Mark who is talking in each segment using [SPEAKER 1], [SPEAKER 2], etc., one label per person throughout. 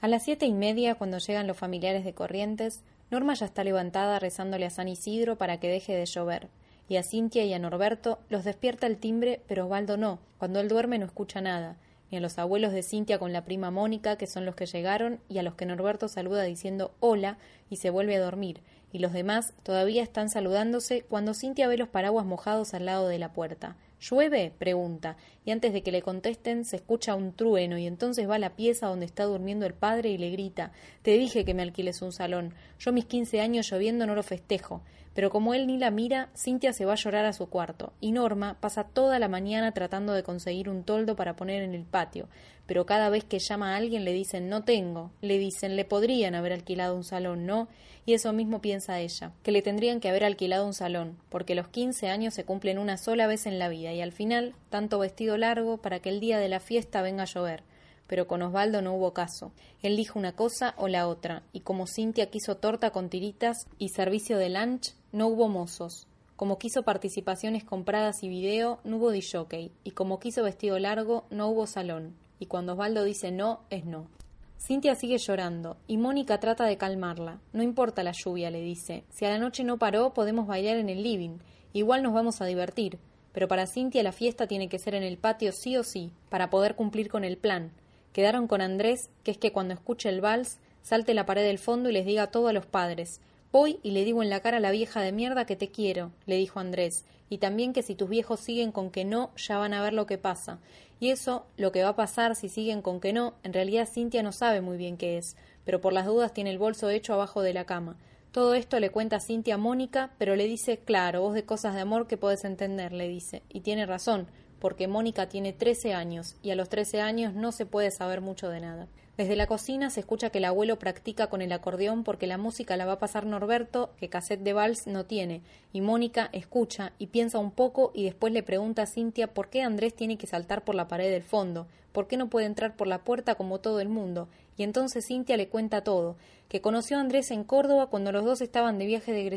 [SPEAKER 1] A las siete y media, cuando llegan los familiares de Corrientes, Norma ya está levantada rezándole a San Isidro para que deje de llover, y a Cintia y a Norberto los despierta el timbre, pero Osvaldo no. Cuando él duerme no escucha nada, ni a los abuelos de Cintia con la prima Mónica, que son los que llegaron, y a los que Norberto saluda diciendo hola y se vuelve a dormir, y los demás todavía están saludándose cuando Cintia ve los paraguas mojados al lado de la puerta. ¿Llueve? pregunta, y antes de que le contesten se escucha un trueno y entonces va a la pieza donde está durmiendo el padre y le grita Te dije que me alquiles un salón. Yo mis quince años lloviendo no lo festejo. Pero como él ni la mira, Cintia se va a llorar a su cuarto, y Norma pasa toda la mañana tratando de conseguir un toldo para poner en el patio, pero cada vez que llama a alguien le dicen no tengo, le dicen le podrían haber alquilado un salón, ¿no? Y eso mismo piensa ella, que le tendrían que haber alquilado un salón, porque los quince años se cumplen una sola vez en la vida, y al final, tanto vestido largo para que el día de la fiesta venga a llover pero con Osvaldo no hubo caso. Él dijo una cosa o la otra, y como Cintia quiso torta con tiritas y servicio de lunch, no hubo mozos. Como quiso participaciones compradas y video, no hubo disjockey, y como quiso vestido largo, no hubo salón. Y cuando Osvaldo dice no, es no. Cintia sigue llorando, y Mónica trata de calmarla. No importa la lluvia, le dice. Si a la noche no paró, podemos bailar en el living. Igual nos vamos a divertir. Pero para Cintia la fiesta tiene que ser en el patio sí o sí, para poder cumplir con el plan. Quedaron con Andrés, que es que cuando escuche el vals, salte la pared del fondo y les diga todo a los padres. Voy y le digo en la cara a la vieja de mierda que te quiero, le dijo Andrés, y también que si tus viejos siguen con que no, ya van a ver lo que pasa. Y eso, lo que va a pasar si siguen con que no, en realidad Cintia no sabe muy bien qué es, pero por las dudas tiene el bolso hecho abajo de la cama. Todo esto le cuenta Cintia a Mónica, pero le dice, claro, vos de cosas de amor que podés entender, le dice, y tiene razón, porque Mónica tiene trece años y a los trece años no se puede saber mucho de nada. Desde la cocina se escucha que el abuelo practica con el acordeón porque la música la va a pasar Norberto, que cassette de vals no tiene, y Mónica escucha y piensa un poco y después le pregunta a Cintia por qué Andrés tiene que saltar por la pared del fondo, por qué no puede entrar por la puerta como todo el mundo, y entonces Cintia le cuenta todo, que conoció a Andrés en Córdoba cuando los dos estaban de viaje de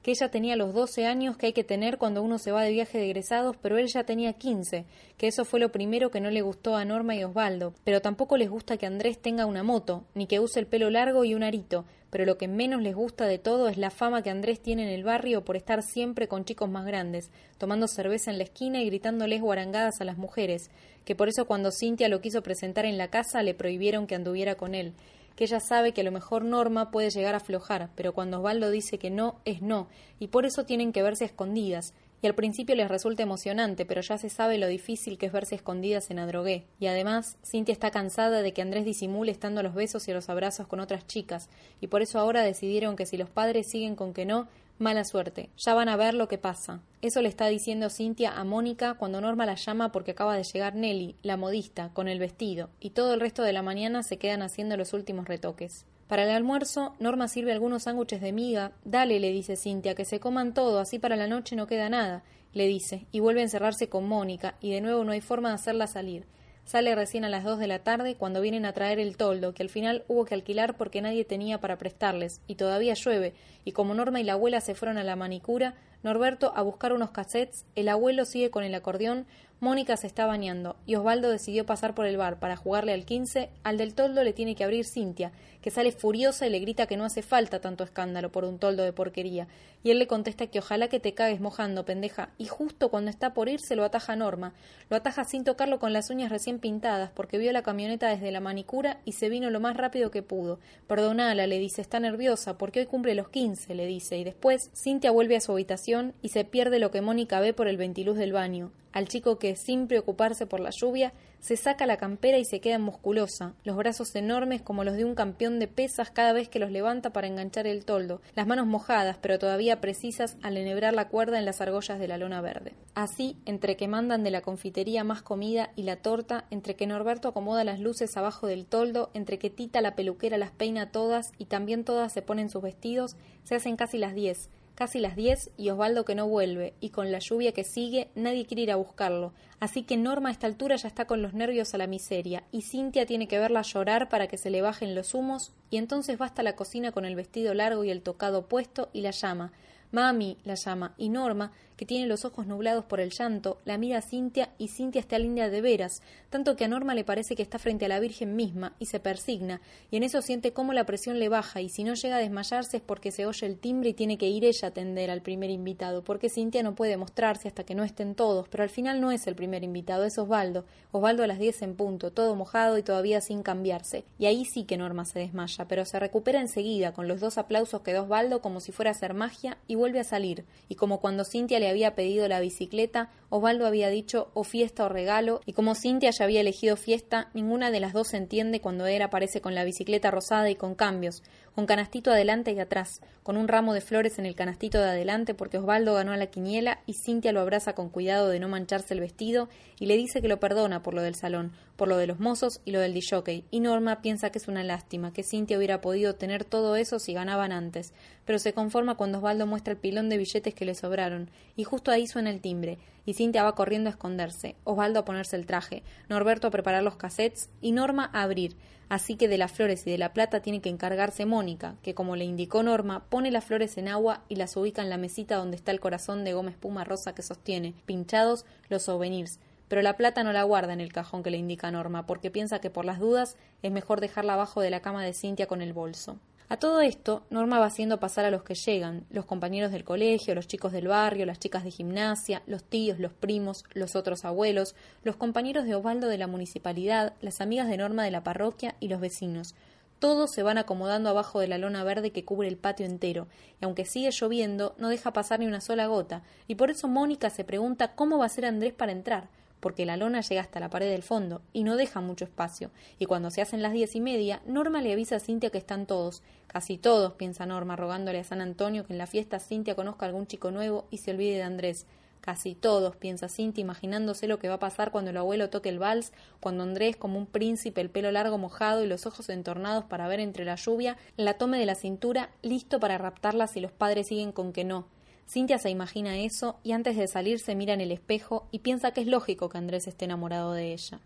[SPEAKER 1] que ella tenía los doce años que hay que tener cuando uno se va de viaje de pero él ya tenía quince, que eso fue lo primero que no le gustó a Norma y Osvaldo, pero tampoco les gusta que Andrés tenga una moto, ni que use el pelo largo y un arito, pero lo que menos les gusta de todo es la fama que Andrés tiene en el barrio por estar siempre con chicos más grandes, tomando cerveza en la esquina y gritándoles guarangadas a las mujeres, que por eso cuando Cintia lo quiso presentar en la casa le prohibieron que anduviera con él, que ella sabe que a lo mejor Norma puede llegar a aflojar, pero cuando Osvaldo dice que no, es no, y por eso tienen que verse escondidas, y al principio les resulta emocionante, pero ya se sabe lo difícil que es verse escondidas en Adrogué. Y además, Cintia está cansada de que Andrés disimule estando los besos y los abrazos con otras chicas, y por eso ahora decidieron que si los padres siguen con que no, Mala suerte. Ya van a ver lo que pasa. Eso le está diciendo Cintia a Mónica cuando Norma la llama porque acaba de llegar Nelly, la modista, con el vestido, y todo el resto de la mañana se quedan haciendo los últimos retoques. Para el almuerzo, Norma sirve algunos sándwiches de miga. Dale, le dice Cintia, que se coman todo, así para la noche no queda nada, le dice, y vuelve a encerrarse con Mónica, y de nuevo no hay forma de hacerla salir. Sale recién a las dos de la tarde cuando vienen a traer el toldo, que al final hubo que alquilar porque nadie tenía para prestarles, y todavía llueve, y como Norma y la abuela se fueron a la manicura, Norberto a buscar unos cassettes, el abuelo sigue con el acordeón, Mónica se está bañando, y Osvaldo decidió pasar por el bar para jugarle al quince, al del toldo le tiene que abrir Cintia, que sale furiosa y le grita que no hace falta tanto escándalo por un toldo de porquería, y él le contesta que ojalá que te cagues mojando, pendeja, y justo cuando está por irse lo ataja Norma, lo ataja sin tocarlo con las uñas recién pintadas, porque vio la camioneta desde la manicura y se vino lo más rápido que pudo. Perdonala, le dice, está nerviosa, porque hoy cumple los quince, le dice, y después Cintia vuelve a su habitación y se pierde lo que Mónica ve por el ventiluz del baño, al chico que, sin preocuparse por la lluvia, se saca la campera y se queda musculosa, los brazos enormes como los de un campeón de pesas cada vez que los levanta para enganchar el toldo, las manos mojadas pero todavía precisas al enhebrar la cuerda en las argollas de la lona verde. Así, entre que mandan de la confitería más comida y la torta, entre que Norberto acomoda las luces abajo del toldo, entre que Tita la peluquera las peina todas y también todas se ponen sus vestidos, se hacen casi las diez, Casi las diez y Osvaldo que no vuelve, y con la lluvia que sigue nadie quiere ir a buscarlo, así que Norma a esta altura ya está con los nervios a la miseria, y Cintia tiene que verla llorar para que se le bajen los humos, y entonces va hasta la cocina con el vestido largo y el tocado puesto y la llama Mami, la llama, y Norma, que tiene los ojos nublados por el llanto, la mira a Cintia y Cintia está linda de veras, tanto que a Norma le parece que está frente a la Virgen misma y se persigna, y en eso siente cómo la presión le baja y si no llega a desmayarse es porque se oye el timbre y tiene que ir ella a atender al primer invitado, porque Cintia no puede mostrarse hasta que no estén todos, pero al final no es el primer invitado, es Osvaldo, Osvaldo a las diez en punto, todo mojado y todavía sin cambiarse, y ahí sí que Norma se desmaya, pero se recupera enseguida con los dos aplausos que da Osvaldo como si fuera a hacer magia y vuelve a salir, y como cuando Cintia le había pedido la bicicleta, Osvaldo había dicho o fiesta o regalo, y como Cintia ya había elegido fiesta, ninguna de las dos entiende cuando él aparece con la bicicleta rosada y con cambios, con canastito adelante y atrás, con un ramo de flores en el canastito de adelante porque Osvaldo ganó a la quiniela y Cintia lo abraza con cuidado de no mancharse el vestido y le dice que lo perdona por lo del salón, por lo de los mozos y lo del disjockey, y Norma piensa que es una lástima, que Cintia hubiera podido tener todo eso si ganaban antes, pero se conforma cuando Osvaldo muestra el pilón de billetes que le sobraron, y justo ahí suena el timbre, y Cintia va corriendo a esconderse, Osvaldo a ponerse el traje, Norberto a preparar los cassettes y Norma a abrir, Así que de las flores y de la plata tiene que encargarse Mónica, que como le indicó Norma, pone las flores en agua y las ubica en la mesita donde está el corazón de goma espuma rosa que sostiene, pinchados los souvenirs. Pero la plata no la guarda en el cajón que le indica Norma, porque piensa que por las dudas es mejor dejarla abajo de la cama de Cintia con el bolso. A todo esto, Norma va haciendo pasar a los que llegan, los compañeros del colegio, los chicos del barrio, las chicas de gimnasia, los tíos, los primos, los otros abuelos, los compañeros de Osvaldo de la municipalidad, las amigas de Norma de la parroquia y los vecinos. Todos se van acomodando abajo de la lona verde que cubre el patio entero, y aunque sigue lloviendo, no deja pasar ni una sola gota, y por eso Mónica se pregunta cómo va a ser Andrés para entrar porque la lona llega hasta la pared del fondo y no deja mucho espacio, y cuando se hacen las diez y media, Norma le avisa a Cintia que están todos, casi todos, piensa Norma, rogándole a San Antonio que en la fiesta Cintia conozca a algún chico nuevo y se olvide de Andrés. Casi todos, piensa Cintia, imaginándose lo que va a pasar cuando el abuelo toque el vals, cuando Andrés, como un príncipe, el pelo largo mojado y los ojos entornados para ver entre la lluvia, la tome de la cintura, listo para raptarla si los padres siguen con que no, Cintia se imagina eso y antes de salir se mira en el espejo y piensa que es lógico que Andrés esté enamorado de ella.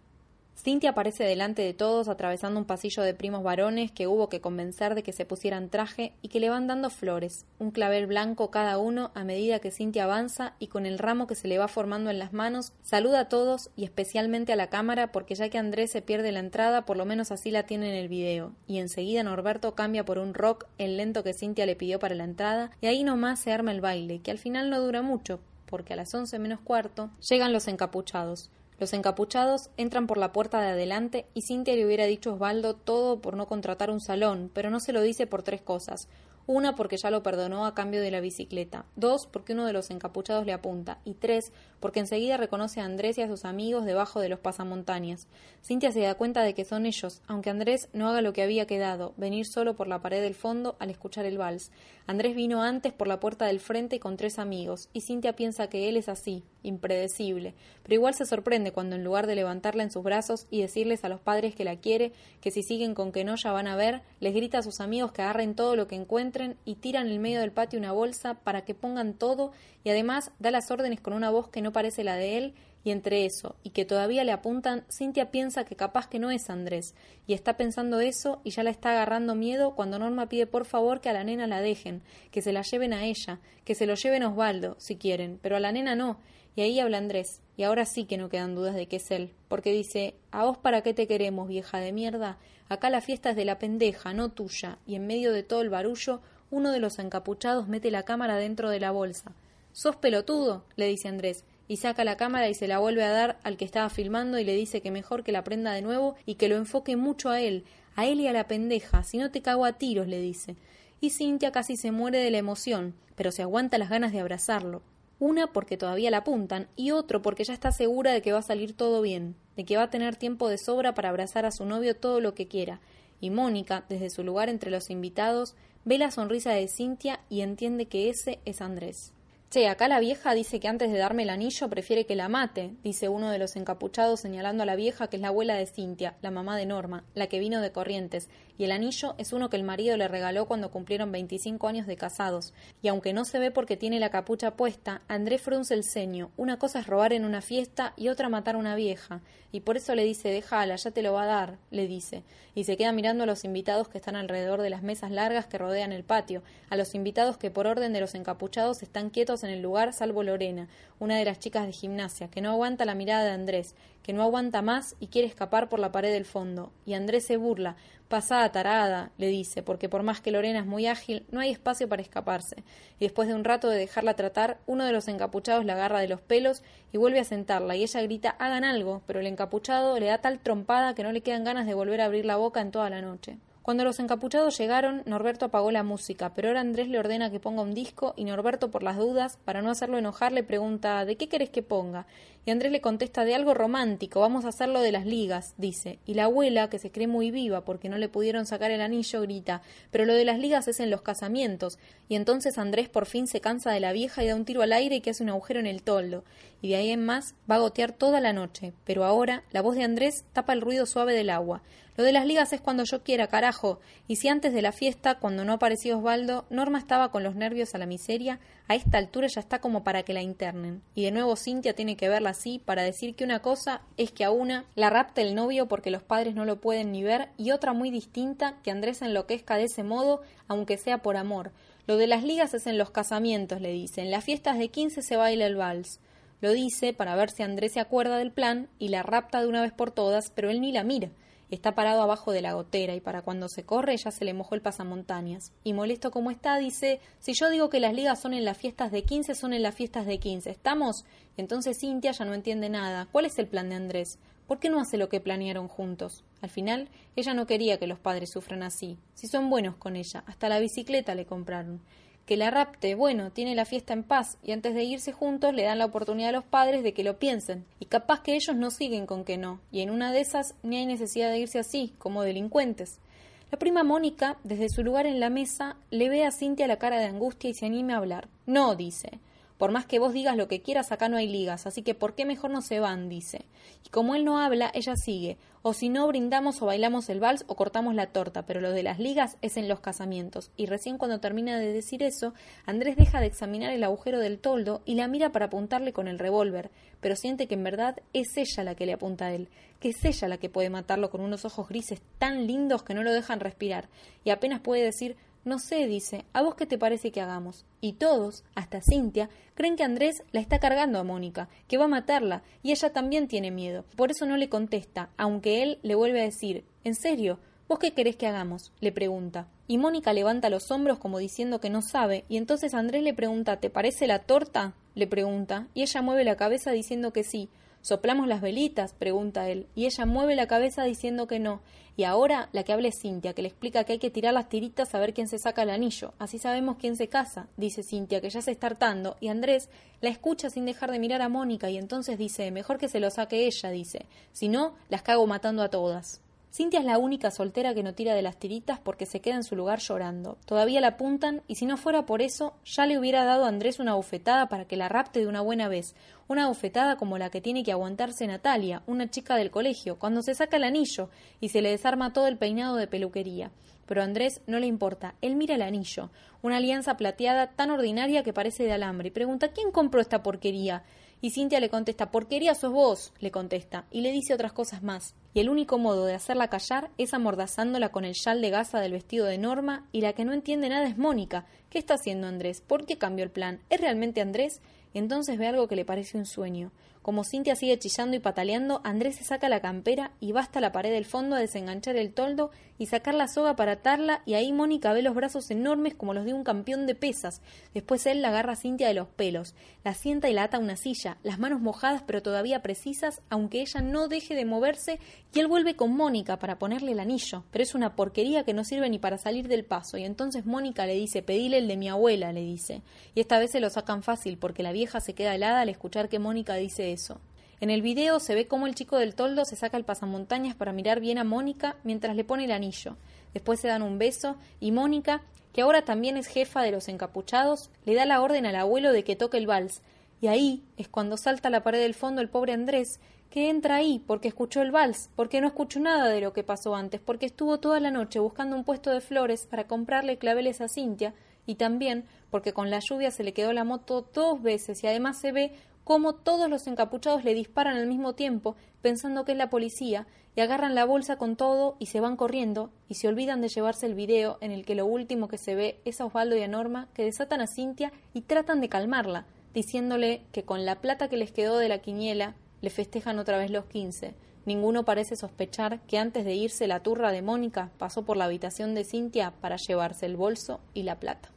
[SPEAKER 1] Cintia aparece delante de todos atravesando un pasillo de primos varones que hubo que convencer de que se pusieran traje y que le van dando flores, un clavel blanco cada uno a medida que Cintia avanza y con el ramo que se le va formando en las manos saluda a todos y especialmente a la cámara porque ya que Andrés se pierde la entrada por lo menos así la tiene en el video. Y enseguida Norberto cambia por un rock el lento que Cintia le pidió para la entrada y ahí nomás se arma el baile que al final no dura mucho porque a las once menos cuarto llegan los encapuchados los encapuchados entran por la puerta de adelante y Cintia le hubiera dicho Osvaldo todo por no contratar un salón, pero no se lo dice por tres cosas. Una, porque ya lo perdonó a cambio de la bicicleta. Dos, porque uno de los encapuchados le apunta. Y tres, porque enseguida reconoce a Andrés y a sus amigos debajo de los pasamontañas. Cintia se da cuenta de que son ellos, aunque Andrés no haga lo que había quedado, venir solo por la pared del fondo al escuchar el vals. Andrés vino antes por la puerta del frente con tres amigos, y Cintia piensa que él es así, impredecible, pero igual se sorprende cuando en lugar de levantarla en sus brazos y decirles a los padres que la quiere, que si siguen con que no ya van a ver, les grita a sus amigos que agarren todo lo que encuentren y tiran en el medio del patio una bolsa para que pongan todo y además da las órdenes con una voz que no parece la de él y entre eso y que todavía le apuntan, Cintia piensa que capaz que no es Andrés, y está pensando eso y ya la está agarrando miedo cuando Norma pide por favor que a la nena la dejen, que se la lleven a ella, que se lo lleven a Osvaldo, si quieren, pero a la nena no, y ahí habla Andrés, y ahora sí que no quedan dudas de que es él, porque dice ¿A vos para qué te queremos, vieja de mierda? Acá la fiesta es de la pendeja, no tuya, y en medio de todo el barullo, uno de los encapuchados mete la cámara dentro de la bolsa. ¿Sos pelotudo? le dice Andrés, y saca la cámara y se la vuelve a dar al que estaba filmando y le dice que mejor que la prenda de nuevo y que lo enfoque mucho a él, a él y a la pendeja, si no te cago a tiros, le dice. Y Cintia casi se muere de la emoción, pero se aguanta las ganas de abrazarlo. Una porque todavía la apuntan y otro porque ya está segura de que va a salir todo bien, de que va a tener tiempo de sobra para abrazar a su novio todo lo que quiera. Y Mónica, desde su lugar entre los invitados, ve la sonrisa de Cintia y entiende que ese es Andrés. Che, acá la vieja dice que antes de darme el anillo prefiere que la mate, dice uno de los encapuchados señalando a la vieja que es la abuela de Cintia, la mamá de Norma, la que vino de Corrientes, y el anillo es uno que el marido le regaló cuando cumplieron 25 años de casados. Y aunque no se ve porque tiene la capucha puesta, Andrés frunce el ceño. Una cosa es robar en una fiesta y otra matar a una vieja. Y por eso le dice, déjala, ya te lo va a dar, le dice. Y se queda mirando a los invitados que están alrededor de las mesas largas que rodean el patio, a los invitados que por orden de los encapuchados están quietos en el lugar salvo Lorena, una de las chicas de gimnasia, que no aguanta la mirada de Andrés, que no aguanta más y quiere escapar por la pared del fondo. Y Andrés se burla. Pasada tarada, le dice, porque por más que Lorena es muy ágil, no hay espacio para escaparse. Y después de un rato de dejarla tratar, uno de los encapuchados la agarra de los pelos y vuelve a sentarla, y ella grita hagan algo, pero el encapuchado le da tal trompada que no le quedan ganas de volver a abrir la boca en toda la noche. Cuando los encapuchados llegaron, Norberto apagó la música, pero ahora Andrés le ordena que ponga un disco y Norberto, por las dudas, para no hacerlo enojar, le pregunta ¿de qué querés que ponga? Y Andrés le contesta de algo romántico, vamos a hacerlo de las ligas, dice. Y la abuela, que se cree muy viva porque no le pudieron sacar el anillo, grita pero lo de las ligas es en los casamientos. Y entonces Andrés por fin se cansa de la vieja y da un tiro al aire que hace un agujero en el toldo. Y de ahí en más va a gotear toda la noche. Pero ahora la voz de Andrés tapa el ruido suave del agua. Lo de las ligas es cuando yo quiera, carajo. Y si antes de la fiesta, cuando no apareció Osvaldo, Norma estaba con los nervios a la miseria, a esta altura ya está como para que la internen. Y de nuevo Cintia tiene que verla así para decir que una cosa es que a una la rapta el novio porque los padres no lo pueden ni ver, y otra muy distinta, que Andrés enloquezca de ese modo, aunque sea por amor. Lo de las ligas es en los casamientos, le dice. En las fiestas de quince se baila el vals. Lo dice para ver si Andrés se acuerda del plan y la rapta de una vez por todas, pero él ni la mira. Está parado abajo de la gotera y para cuando se corre ya se le mojó el pasamontañas. Y molesto como está, dice, si yo digo que las ligas son en las fiestas de quince, son en las fiestas de quince. ¿Estamos? Entonces Cintia ya no entiende nada. ¿Cuál es el plan de Andrés? ¿Por qué no hace lo que planearon juntos? Al final, ella no quería que los padres sufran así. Si son buenos con ella, hasta la bicicleta le compraron que la rapte, bueno, tiene la fiesta en paz y antes de irse juntos le dan la oportunidad a los padres de que lo piensen y capaz que ellos no siguen con que no y en una de esas ni hay necesidad de irse así, como delincuentes. La prima Mónica, desde su lugar en la mesa, le ve a Cintia la cara de angustia y se anima a hablar. No, dice. Por más que vos digas lo que quieras, acá no hay ligas, así que ¿por qué mejor no se van? dice. Y como él no habla, ella sigue. O si no, brindamos o bailamos el vals o cortamos la torta, pero lo de las ligas es en los casamientos. Y recién cuando termina de decir eso, Andrés deja de examinar el agujero del toldo y la mira para apuntarle con el revólver, pero siente que en verdad es ella la que le apunta a él, que es ella la que puede matarlo con unos ojos grises tan lindos que no lo dejan respirar, y apenas puede decir no sé, dice, ¿a vos qué te parece que hagamos? Y todos, hasta Cintia, creen que Andrés la está cargando a Mónica, que va a matarla, y ella también tiene miedo. Por eso no le contesta, aunque él le vuelve a decir, ¿en serio? ¿Vos qué querés que hagamos? le pregunta. Y Mónica levanta los hombros como diciendo que no sabe, y entonces Andrés le pregunta, ¿te parece la torta? le pregunta, y ella mueve la cabeza diciendo que sí. ¿Soplamos las velitas? pregunta él, y ella mueve la cabeza diciendo que no. Y ahora la que habla es Cintia, que le explica que hay que tirar las tiritas a ver quién se saca el anillo. Así sabemos quién se casa, dice Cintia, que ya se está hartando, y Andrés la escucha sin dejar de mirar a Mónica, y entonces dice, mejor que se lo saque ella, dice. Si no, las cago matando a todas. Cintia es la única soltera que no tira de las tiritas porque se queda en su lugar llorando. Todavía la apuntan y si no fuera por eso, ya le hubiera dado a Andrés una bofetada para que la rapte de una buena vez. Una bofetada como la que tiene que aguantarse Natalia, una chica del colegio, cuando se saca el anillo y se le desarma todo el peinado de peluquería. Pero a Andrés no le importa. Él mira el anillo, una alianza plateada tan ordinaria que parece de alambre, y pregunta ¿Quién compró esta porquería? Y Cintia le contesta, porquería sos vos, le contesta, y le dice otras cosas más. Y el único modo de hacerla callar es amordazándola con el chal de gasa del vestido de Norma, y la que no entiende nada es Mónica. ¿Qué está haciendo Andrés? ¿Por qué cambió el plan? ¿Es realmente Andrés? Entonces ve algo que le parece un sueño. Como Cintia sigue chillando y pataleando, Andrés se saca la campera y va hasta la pared del fondo a desenganchar el toldo y sacar la soga para atarla y ahí Mónica ve los brazos enormes como los de un campeón de pesas. Después él la agarra a Cintia de los pelos, la sienta y la ata a una silla, las manos mojadas pero todavía precisas, aunque ella no deje de moverse, y él vuelve con Mónica para ponerle el anillo. Pero es una porquería que no sirve ni para salir del paso, y entonces Mónica le dice, pedile el de mi abuela, le dice. Y esta vez se lo sacan fácil, porque la vieja se queda helada al escuchar que Mónica dice En el video se ve cómo el chico del toldo se saca el pasamontañas para mirar bien a Mónica mientras le pone el anillo. Después se dan un beso y Mónica, que ahora también es jefa de los encapuchados, le da la orden al abuelo de que toque el vals, y ahí es cuando salta a la pared del fondo el pobre Andrés, que entra ahí porque escuchó el vals, porque no escuchó nada de lo que pasó antes, porque estuvo toda la noche buscando un puesto de flores para comprarle claveles a Cintia, y también porque con la lluvia se le quedó la moto dos veces y además se ve cómo todos los encapuchados le disparan al mismo tiempo, pensando que es la policía, y agarran la bolsa con todo y se van corriendo, y se olvidan de llevarse el video en el que lo último que se ve es a Osvaldo y a Norma que desatan a Cintia y tratan de calmarla, diciéndole que con la plata que les quedó de la quiniela le festejan otra vez los quince. Ninguno parece sospechar que antes de irse la turra de Mónica pasó por la habitación de Cintia para llevarse el bolso y la plata.